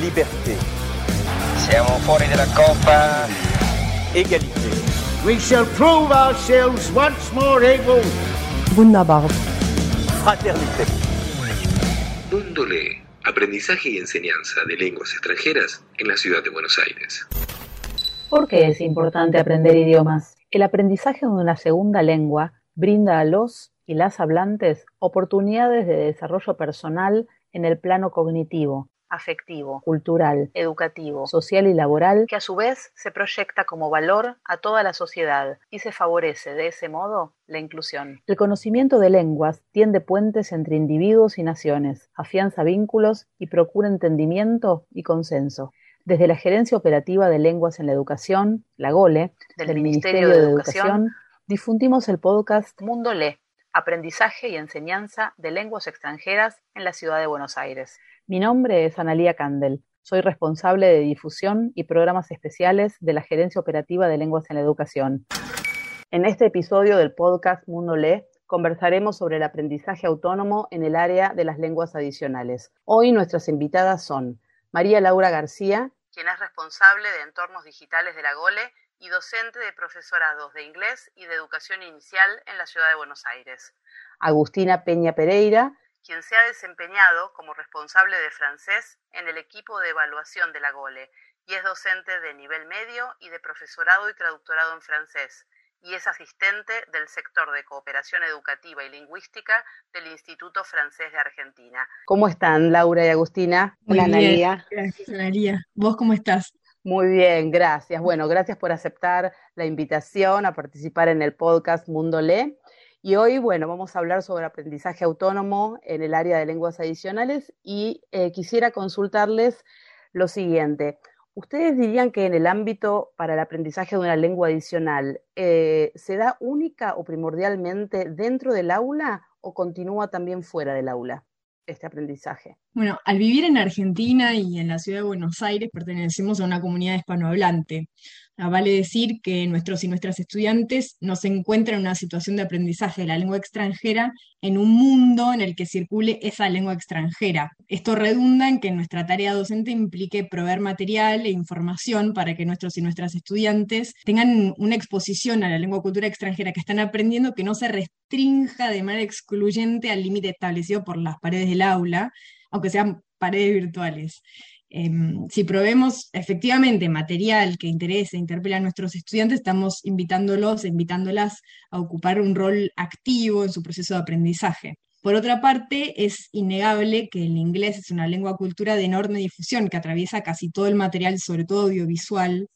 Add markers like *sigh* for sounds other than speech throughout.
liberté. Siamo fuori della coppa. Égalité. We shall prove ourselves once more able. Wunderbar. Fraternité. Mundo Lee, aprendizaje y enseñanza de lenguas extranjeras en la ciudad de Buenos Aires. ¿Por qué es importante aprender idiomas? El aprendizaje de una segunda lengua brinda a los y las hablantes oportunidades de desarrollo personal en el plano cognitivo, afectivo, cultural, educativo, social y laboral, que a su vez se proyecta como valor a toda la sociedad y se favorece de ese modo la inclusión. El conocimiento de lenguas tiende puentes entre individuos y naciones, afianza vínculos y procura entendimiento y consenso. Desde la Gerencia Operativa de Lenguas en la Educación, la GOLE, del, Ministerio, de, Educación, difundimos el podcast Mundo Le, aprendizaje y enseñanza de lenguas extranjeras en la ciudad de Buenos Aires. Mi nombre es Analía Candel. Soy responsable de difusión y programas especiales de la Gerencia Operativa de Lenguas en la Educación. En este episodio del podcast Mundo Le conversaremos sobre el aprendizaje autónomo en el área de las lenguas adicionales. Hoy nuestras invitadas son María Laura García, quien es responsable de entornos digitales de la GOLE y docente de profesorados de inglés y de educación inicial en la ciudad de Buenos Aires. Agustina Peña Pereira, quien se ha desempeñado como responsable de francés en el equipo de evaluación de la GOLE y es docente de nivel medio y de profesorado y traductorado en francés y es asistente del sector de cooperación educativa y lingüística del Instituto Francés de Argentina. ¿Cómo están, Laura y Agustina? Hola, Analia. Gracias, Analia. ¿Vos cómo estás? Muy bien, gracias. Bueno, gracias por aceptar la invitación a participar en el podcast Mundo Le. Y hoy, bueno, vamos a hablar sobre aprendizaje autónomo en el área de lenguas adicionales y eh, quisiera consultarles lo siguiente. ¿Ustedes dirían que en el ámbito para el aprendizaje de una lengua adicional eh, se da única o primordialmente dentro del aula o continúa también fuera del aula? este aprendizaje? Bueno, al vivir en Argentina y en la ciudad de Buenos Aires pertenecemos a una comunidad hispanohablante. Ah, vale decir que nuestros y nuestras estudiantes no se encuentran en una situación de aprendizaje de la lengua extranjera en un mundo en el que circule esa lengua extranjera. Esto redunda en que nuestra tarea docente implique proveer material e información para que nuestros y nuestras estudiantes tengan una exposición a la lengua cultura extranjera que están aprendiendo que no se restrinja de manera excluyente al límite establecido por las paredes del aula, aunque sean paredes virtuales. Em, si probemos efectivamente material que interese, interpela a nuestros estudiantes, estamos invitándolos, invitándolas a ocupar un rol activo en su proceso de aprendizaje. Por otra parte, es innegable que el inglés es una lengua cultura de enorme difusión que atraviesa casi todo el material, sobre todo audiovisual,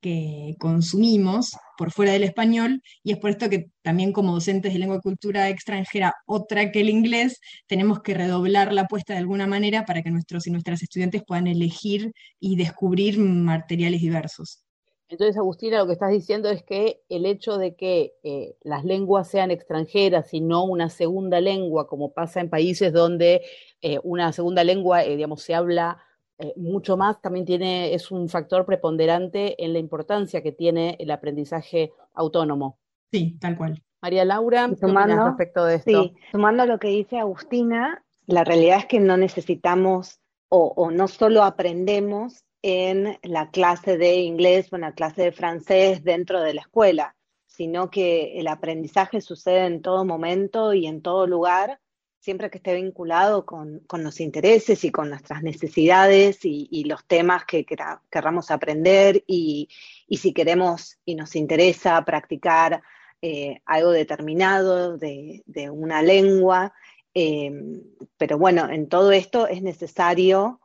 que consumimos por fuera del español y es por esto que también como docentes de lengua y cultura extranjera, otra que el inglés, tenemos que redoblar la apuesta de alguna manera para que nuestros y nuestras estudiantes puedan elegir y descubrir materiales diversos. Entonces, Agustina, lo que estás diciendo es que el hecho de que eh, las lenguas sean extranjeras y no una segunda lengua, como pasa en países donde eh, una segunda lengua, eh, digamos, se habla eh, mucho más también tiene, es un factor preponderante en la importancia que tiene el aprendizaje autónomo. Sí, tal cual. María Laura, ¿qué sumando, respecto de esto? Sí, sumando lo que dice Agustina, la realidad es que no necesitamos o, o no solo aprendemos en la clase de inglés o en la clase de francés dentro de la escuela, sino que el aprendizaje sucede en todo momento y en todo lugar siempre que esté vinculado con, los intereses y con nuestras necesidades y, los temas que queramos aprender y, si queremos y nos interesa practicar eh, algo determinado de, una lengua. Em, pero bueno, en todo esto es necesario,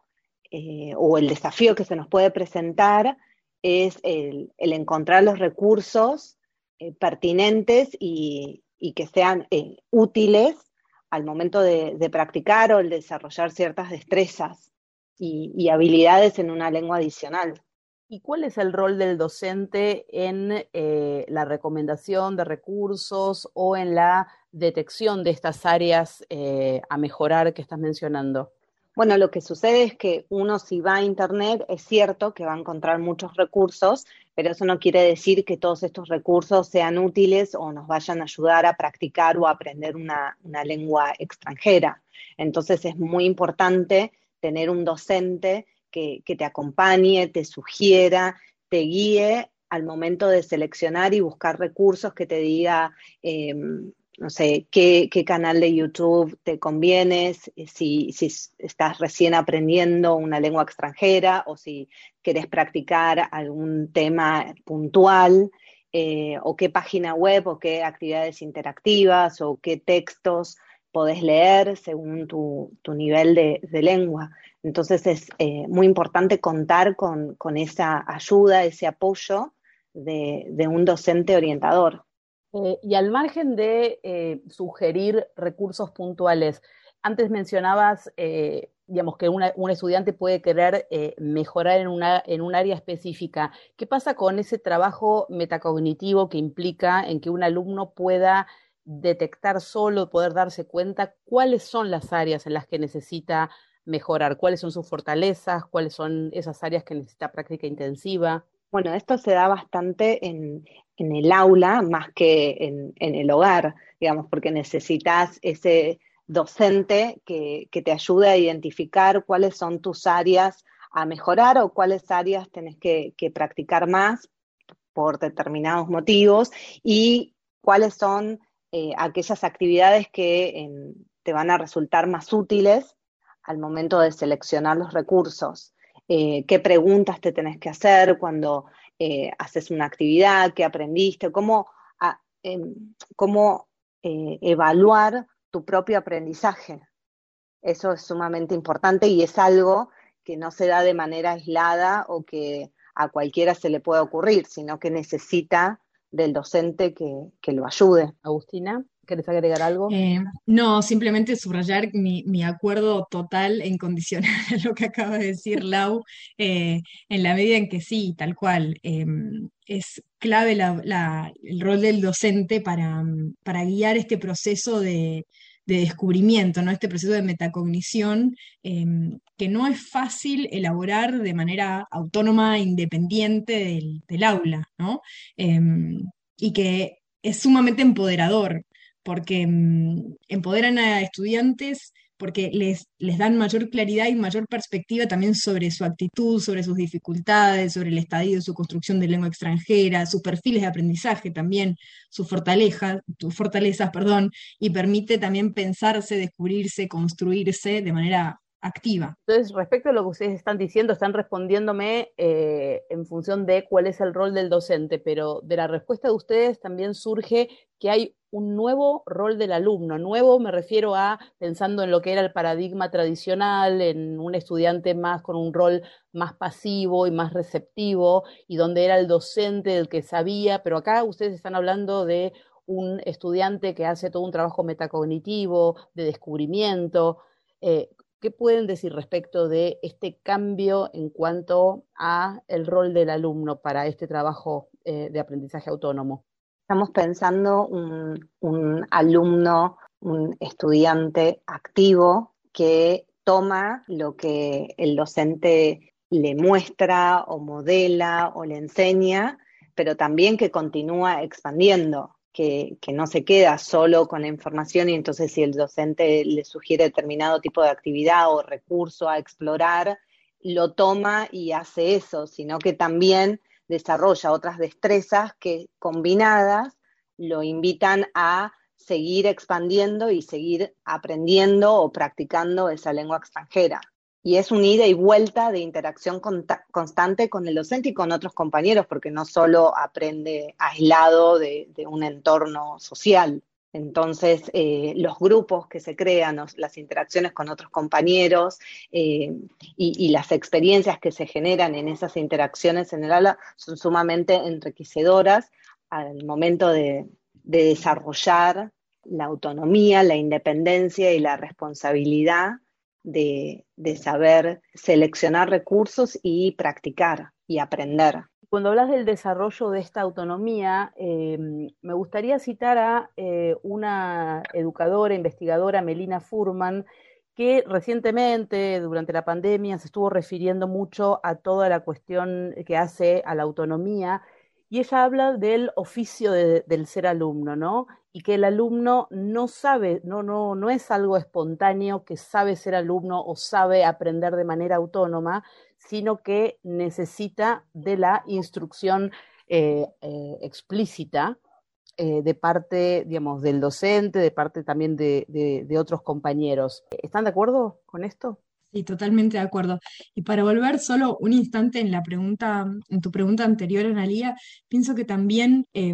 eh, o el desafío que se nos puede presentar es el, encontrar los recursos eh, pertinentes y, y, que sean útiles al momento de, practicar o el desarrollar ciertas destrezas y, habilidades en una lengua adicional. ¿Y cuál es el rol del docente en eh, la recomendación de recursos o en la detección de estas áreas eh, a mejorar que estás mencionando? Bueno, lo que sucede es que uno si va a Internet es cierto que va a encontrar muchos recursos, pero eso no quiere decir que todos estos recursos sean útiles o nos vayan a ayudar a practicar o a aprender una, lengua extranjera. Entonces es muy importante tener un docente que, te acompañe, te sugiera, te guíe al momento de seleccionar y buscar recursos que te diga, em, no sé, qué, canal de YouTube te conviene, si, si, estás recién aprendiendo una lengua extranjera o si querés practicar algún tema puntual, eh, o qué página web o qué actividades interactivas o qué textos podés leer según tu, nivel de, lengua. Entonces es eh, muy importante contar con, esa ayuda, ese apoyo de, un docente orientador. Eh, y al margen de eh, sugerir recursos puntuales, antes mencionabas, digamos, que un estudiante puede querer mejorar en, una, en un área específica. ¿Qué pasa con ese trabajo metacognitivo que implica en que un alumno pueda detectar solo, poder darse cuenta cuáles son las áreas en las que necesita mejorar, cuáles son sus fortalezas, cuáles son esas áreas que necesita práctica intensiva. Bueno, esto se da bastante en, el aula más que en, el hogar, digamos, porque necesitas ese docente que, te ayude a identificar cuáles son tus áreas a mejorar o cuáles áreas tenés que, que practicar más por determinados motivos y cuáles son eh, aquellas actividades que te van a resultar más útiles al momento de seleccionar los recursos. Eh, qué preguntas te tenés que hacer cuando eh, haces una actividad, qué aprendiste, cómo, em, cómo evaluar tu propio aprendizaje. Eso es sumamente importante y es algo que no se da de manera aislada o que a cualquiera se le pueda ocurrir, sino que necesita del docente que, lo ayude. Agustina, ¿querés agregar algo? Eh, no, simplemente subrayar mi, acuerdo total e incondicional *laughs* a lo que acaba de decir Lau, eh, en la medida en que sí, tal cual, em, es clave el rol del docente para, para guiar este proceso de, de descubrimiento, ¿no? Este proceso de metacognición em, que no es fácil elaborar de manera autónoma, independiente del, aula, ¿no? Em, y que es sumamente empoderador, porque em, empoderan a estudiantes porque les, les dan mayor claridad y mayor perspectiva también sobre su actitud, sobre sus dificultades, sobre el estadio de su construcción de lengua extranjera, sus perfiles de aprendizaje también, sus fortalezas, fortalezas, perdón, y permite también pensarse, descubrirse, construirse de manera activa. Entonces, respecto a lo que ustedes están diciendo, están respondiéndome eh, en función de cuál es el rol del docente, pero de la respuesta de ustedes también surge que hay un nuevo rol del alumno. Nuevo me refiero a pensando en lo que era el paradigma tradicional, en un estudiante más con un rol más pasivo y más receptivo, y donde era el docente el que sabía, pero acá ustedes están hablando de un estudiante que hace todo un trabajo metacognitivo, de descubrimiento. Eh, ¿Qué pueden decir respecto de este cambio en cuanto a el rol del alumno para este trabajo eh, de aprendizaje autónomo? Estamos pensando un, un alumno, un estudiante activo que toma lo que el docente le muestra o modela o le enseña, pero también que continúa expandiendo que, no se queda solo con la información y entonces si el docente le sugiere determinado tipo de actividad o recurso a explorar, lo toma y hace eso, sino que también desarrolla otras destrezas que combinadas lo invitan a seguir expandiendo y seguir aprendiendo o practicando esa lengua extranjera y es un ida y vuelta de interacción constante con el docente y con otros compañeros, porque no solo aprende aislado de, un entorno social. Entonces, eh, los grupos que se crean, las interacciones con otros compañeros eh, y, las experiencias que se generan en esas interacciones en el aula son sumamente enriquecedoras al momento de desarrollar la autonomía, la independencia y la responsabilidad de, saber seleccionar recursos y practicar y aprender. Cuando hablas del desarrollo de esta autonomía, eh, me gustaría citar a eh, una educadora, investigadora, Melina Furman, que recientemente, durante la pandemia, se estuvo refiriendo mucho a toda la cuestión que hace a la autonomía y ella habla del oficio de, del ser alumno, ¿no? Y que el alumno no sabe, no, no, no es algo espontáneo que sabe ser alumno o sabe aprender de manera autónoma, sino que necesita de la instrucción eh, eh, explícita eh, de parte, digamos, del docente, de parte también de otros compañeros. ¿Están de acuerdo con esto? Sí, totalmente de acuerdo. Y para volver solo un instante en la pregunta, en tu pregunta anterior, Analía, pienso que también eh,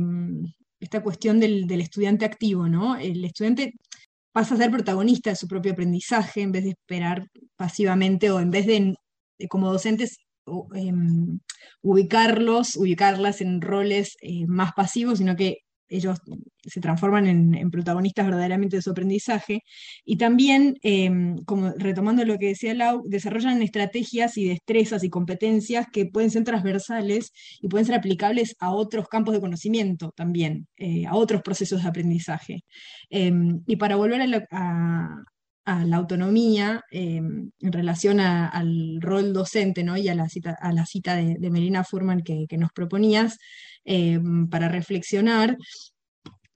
esta cuestión del, del, estudiante activo, ¿no? El estudiante pasa a ser protagonista de su propio aprendizaje en vez de esperar pasivamente o en vez de, como docentes, eh, ubicarlos, ubicarlas en roles eh, más pasivos, sino que ellos se transforman en, protagonistas verdaderamente de su aprendizaje. Y también, eh, como retomando lo que decía Lau, desarrollan estrategias y destrezas y competencias que pueden ser transversales y pueden ser aplicables a otros campos de conocimiento también, eh, a otros procesos de aprendizaje. Eh, y para volver a la, a, a la autonomía eh, en relación al rol docente ¿no? y a la cita, a la cita de, Melina Furman que, nos proponías eh, para reflexionar.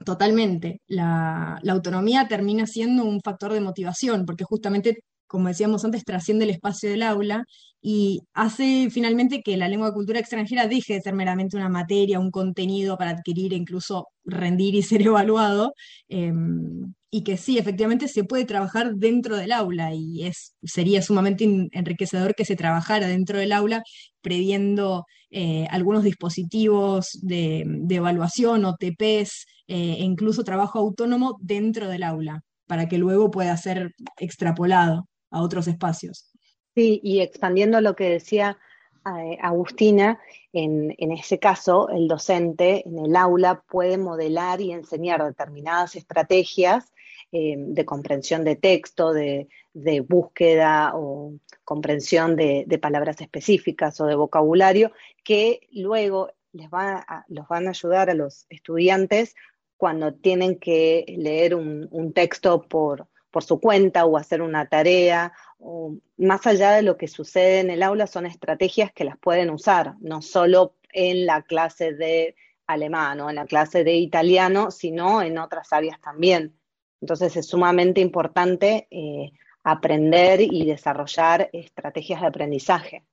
Totalmente, la, autonomía termina siendo un factor de motivación, porque justamente, como decíamos antes, trasciende el espacio del aula y hace finalmente que la lengua de cultura extranjera deje de ser meramente una materia, un contenido para adquirir e incluso rendir y ser *laughs* evaluado, eh, y que sí, efectivamente se puede trabajar dentro del aula y es, sería sumamente enriquecedor que se trabajara dentro del aula previendo eh, algunos dispositivos de, de, evaluación o TPs eh, e incluso trabajo autónomo dentro del aula para que luego pueda ser extrapolado a otros espacios. Sí, y expandiendo lo que decía eh, Agustina, en, en, ese caso el docente en el aula puede modelar y enseñar determinadas estrategias eh, de comprensión de texto, de, de búsqueda o comprensión de, palabras específicas o de vocabulario, que luego les va los van a ayudar a los estudiantes cuando tienen que leer un texto por, por su cuenta o hacer una tarea. O, más allá de lo que sucede en el aula, son estrategias que las pueden usar, no solo en la clase de alemán o en la clase de italiano, sino en otras áreas también. Entonces es sumamente importante eh, aprender y desarrollar estrategias de aprendizaje.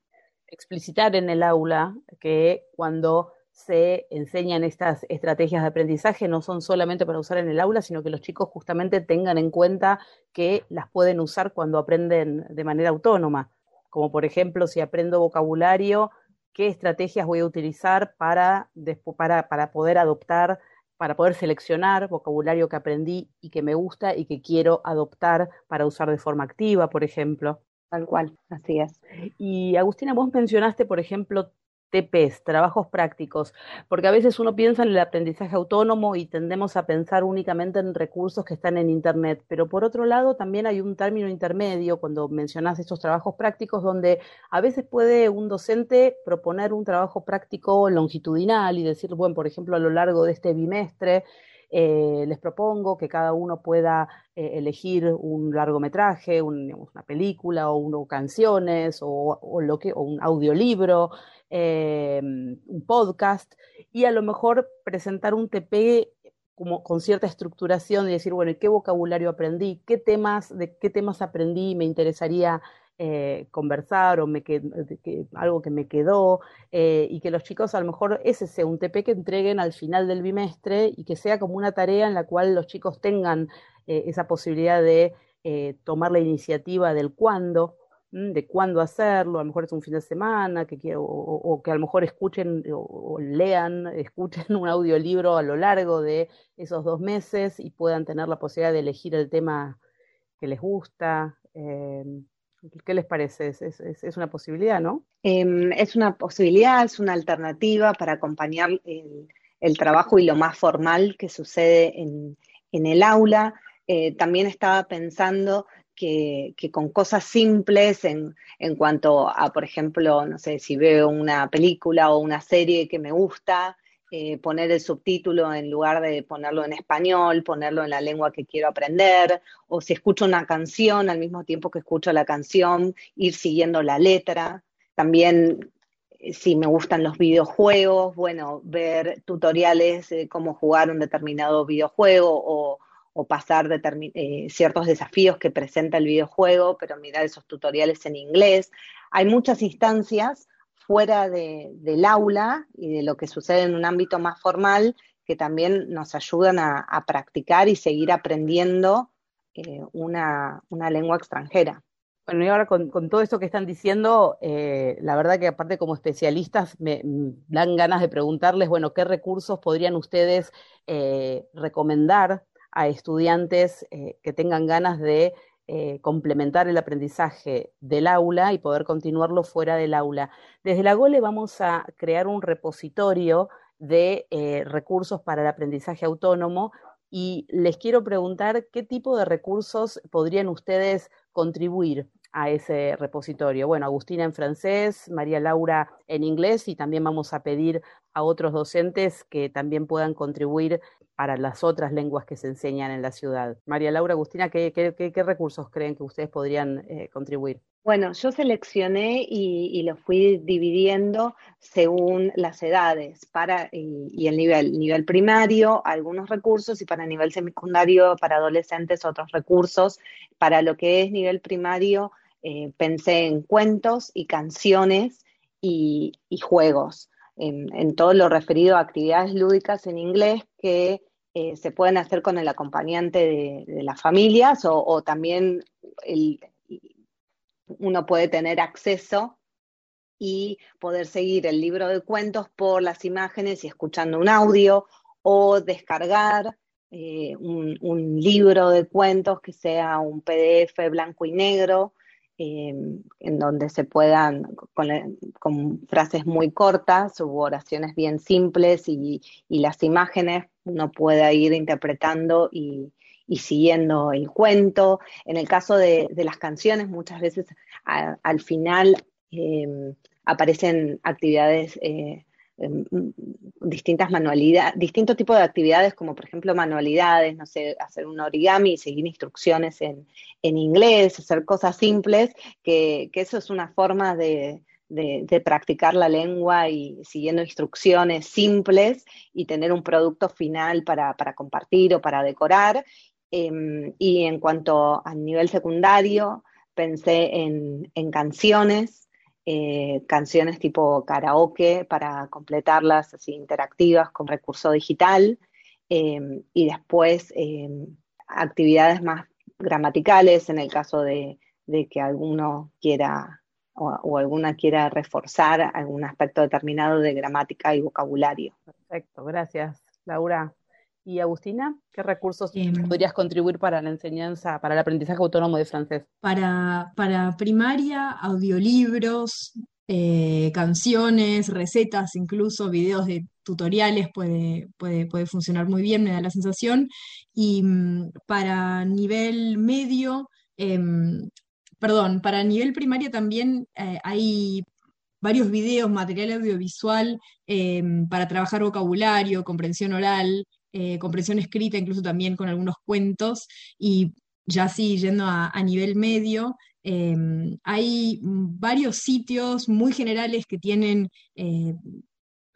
Explicitar en el aula que cuando se enseñan estas estrategias de aprendizaje no son solamente para usar en el aula, sino que los chicos justamente tengan en cuenta que las pueden usar cuando aprenden de manera autónoma. Como por ejemplo, si aprendo vocabulario, qué estrategias voy a utilizar para, para, para poder adoptar para poder seleccionar vocabulario que aprendí y que me gusta y que quiero adoptar para usar de forma activa, por ejemplo. Tal cual, así es. Y Agustina, vos mencionaste, por ejemplo, TPs, trabajos prácticos, porque a veces uno piensa en el aprendizaje autónomo y tendemos a pensar únicamente en recursos que están en Internet, pero por otro lado también hay un término intermedio cuando mencionas estos trabajos prácticos donde a veces puede un docente proponer un trabajo práctico longitudinal y decir, bueno, por ejemplo, a lo largo de este bimestre, eh, les propongo que cada uno pueda eh, elegir un largometraje, una película o canciones o, o, lo que, o un audiolibro, eh, un podcast y a lo mejor presentar un TP como con cierta estructuración y decir, bueno, ¿qué vocabulario aprendí? ¿Qué temas, de qué temas aprendí? Me interesaría eh, conversar o me que, algo que me quedó eh, y que los chicos a lo mejor ese sea un TP que entreguen al final del bimestre y que sea como una tarea en la cual los chicos tengan esa posibilidad de tomar la iniciativa del cuándo, de cuándo hacerlo, a lo mejor es un fin de semana, que quiero, o, que a lo mejor escuchen o, lean, *laughs* escuchen un audiolibro a lo largo de esos dos meses y puedan tener la posibilidad de elegir el tema que les gusta. Eh, ¿Qué les parece? Es, es, es, una posibilidad, ¿no? Eh, es una posibilidad, es una alternativa para acompañar el, el trabajo y lo más formal que sucede en, en el aula. Eh, también estaba pensando que, que, con cosas simples en, en cuanto a, por ejemplo, no sé, si veo una película o una serie que me gusta, eh, poner el subtítulo en lugar de ponerlo en español, ponerlo en la lengua que quiero aprender, o si escucho una canción al mismo tiempo que escucho la canción, ir siguiendo la letra. También si me gustan los videojuegos, bueno, ver tutoriales de cómo jugar un determinado videojuego o, pasar eh, ciertos desafíos que presenta el videojuego, pero mirar esos tutoriales en inglés. Hay muchas instancias fuera del aula y de lo que sucede en un ámbito más formal que también nos ayudan a, practicar y seguir aprendiendo eh, una lengua extranjera. Bueno, y ahora con, todo esto que están diciendo, eh, la verdad que aparte como especialistas me, dan ganas de preguntarles, bueno, ¿qué recursos podrían ustedes recomendar a estudiantes eh, que tengan ganas de complementar el aprendizaje del aula y poder continuarlo fuera del aula? Desde la GOLE vamos a crear un repositorio de recursos para el aprendizaje autónomo y les quiero preguntar qué tipo de recursos podrían ustedes contribuir a ese repositorio. Bueno, Agustina en francés, María Laura en inglés y también vamos a pedir a otros docentes que también puedan contribuir para las otras lenguas que se enseñan en la ciudad. María Laura, Agustina, ¿qué, recursos creen que ustedes podrían eh, contribuir? Bueno, yo seleccioné y, lo fui dividiendo según las edades para, y, el nivel. Nivel primario, algunos recursos, y para nivel secundario, para adolescentes, otros recursos. Para lo que es nivel primario, eh, pensé en cuentos y canciones y, juegos, en, todo lo referido a actividades lúdicas en inglés que eh, se pueden hacer con el acompañante de, las familias o, también uno puede tener acceso y poder seguir el libro de cuentos por las imágenes y escuchando un audio o descargar eh, un, libro de cuentos que sea un PDF blanco y negro, eh, en donde se puedan, con, frases muy cortas u oraciones bien simples y, las imágenes uno pueda ir interpretando y, siguiendo el cuento. En el caso de, las canciones, muchas veces al final em, aparecen actividades, eh, em, distintas manualidades, distintos tipos de actividades, como por ejemplo manualidades, no sé, hacer un origami seguir instrucciones en, inglés, hacer cosas simples, que, eso es una forma de, practicar la lengua y siguiendo instrucciones simples y tener un producto final para, para compartir o para decorar. Em, y en cuanto al nivel secundario, pensé en, canciones, eh, canciones tipo karaoke para completarlas así interactivas con recurso digital em, y después em, actividades más gramaticales en el caso de, que alguno quiera o, alguna quiera reforzar algún aspecto determinado de gramática y vocabulario. Perfecto, gracias Laura. Y Agustina, ¿qué recursos em, podrías contribuir para la enseñanza, para el aprendizaje autónomo de francés? Para, para primaria, audiolibros, eh, canciones, recetas, incluso videos de tutoriales puede, puede, puede, funcionar muy bien, me da la sensación. Y mm, para nivel medio, em, perdón, para nivel primario también eh, hay varios videos, material audiovisual em, para trabajar vocabulario, comprensión oral, eh, comprensión escrita, incluso también con algunos cuentos, y ya así yendo a, nivel medio, em, hay varios sitios muy generales que tienen eh,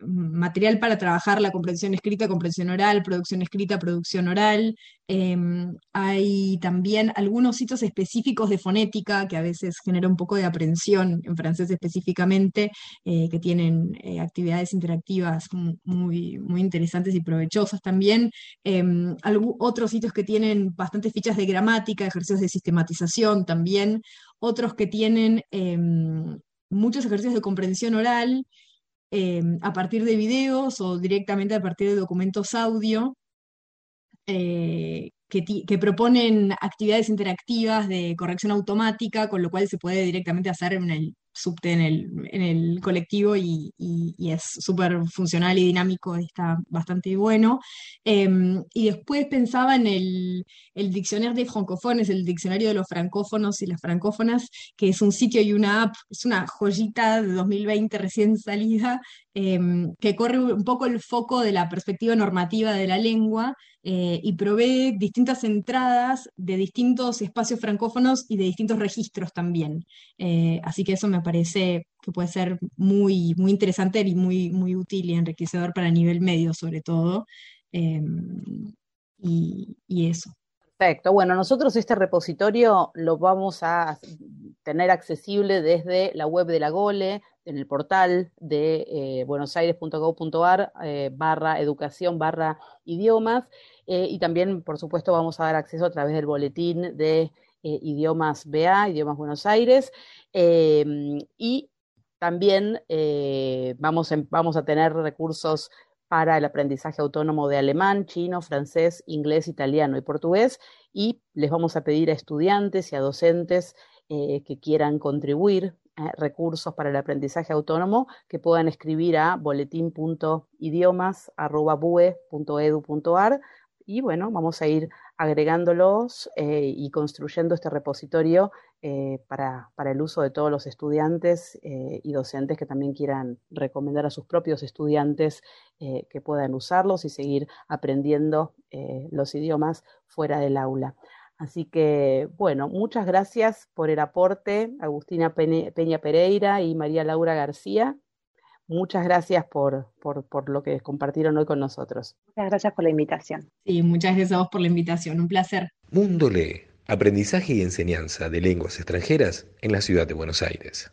material para trabajar la comprensión escrita, comprensión oral, producción escrita, producción oral. Em, hay también algunos sitios específicos de fonética que a veces genera un poco de aprensión en francés específicamente, eh, que tienen eh, actividades interactivas muy, muy interesantes y provechosas también. Em, otros sitios que tienen bastantes fichas de gramática, ejercicios de sistematización también. Otros que tienen em, muchos ejercicios de comprensión oral Em, a partir de videos o directamente a partir de documentos audio eh, que, proponen actividades interactivas de corrección automática, con lo cual se puede directamente hacer en el subte en el, en el colectivo y, es súper funcional y dinámico, está bastante bueno. Em, y después pensaba en el, el diccionario de francofones, el diccionario de los francófonos y las francófonas, que es un sitio y una app, es una joyita de 2020 recién salida, em, que corre un poco el foco de la perspectiva normativa de la lengua eh, y provee distintas entradas de distintos espacios francófonos y de distintos registros también. Eh, así que eso me parece que puede ser muy, muy interesante y muy, muy útil y enriquecedor para nivel medio sobre todo. Em, y, eso. Perfecto. Bueno, nosotros este repositorio lo vamos a tener accesible desde la web de la GOLE, en el portal de eh, buenosaires.gov.ar eh, barra educación barra idiomas eh, y también, por supuesto, vamos a dar acceso a través del boletín de eh, idiomas BA, idiomas Buenos Aires. Em, y también vamos, vamos a tener recursos para el aprendizaje autónomo de alemán, chino, francés, inglés, italiano y portugués. Y les vamos a pedir a estudiantes y a docentes eh, que quieran contribuir eh, recursos para el aprendizaje autónomo que puedan escribir a boletín.idiomas.bue.edu.ar y bueno, vamos a ir agregándolos eh, y construyendo este repositorio eh, para, para, el uso de todos los estudiantes eh, y docentes que también quieran recomendar a sus propios estudiantes que puedan usarlos y seguir aprendiendo los idiomas fuera del aula. Así que, bueno, muchas gracias por el aporte, Agustina Peña Pereira y María Laura García. Muchas gracias por, por, por, lo que compartieron hoy con nosotros. Muchas gracias por la invitación. Sí, muchas gracias a vos por la invitación. Un placer. Mundo Lee, aprendizaje y enseñanza de lenguas extranjeras en la ciudad de Buenos Aires.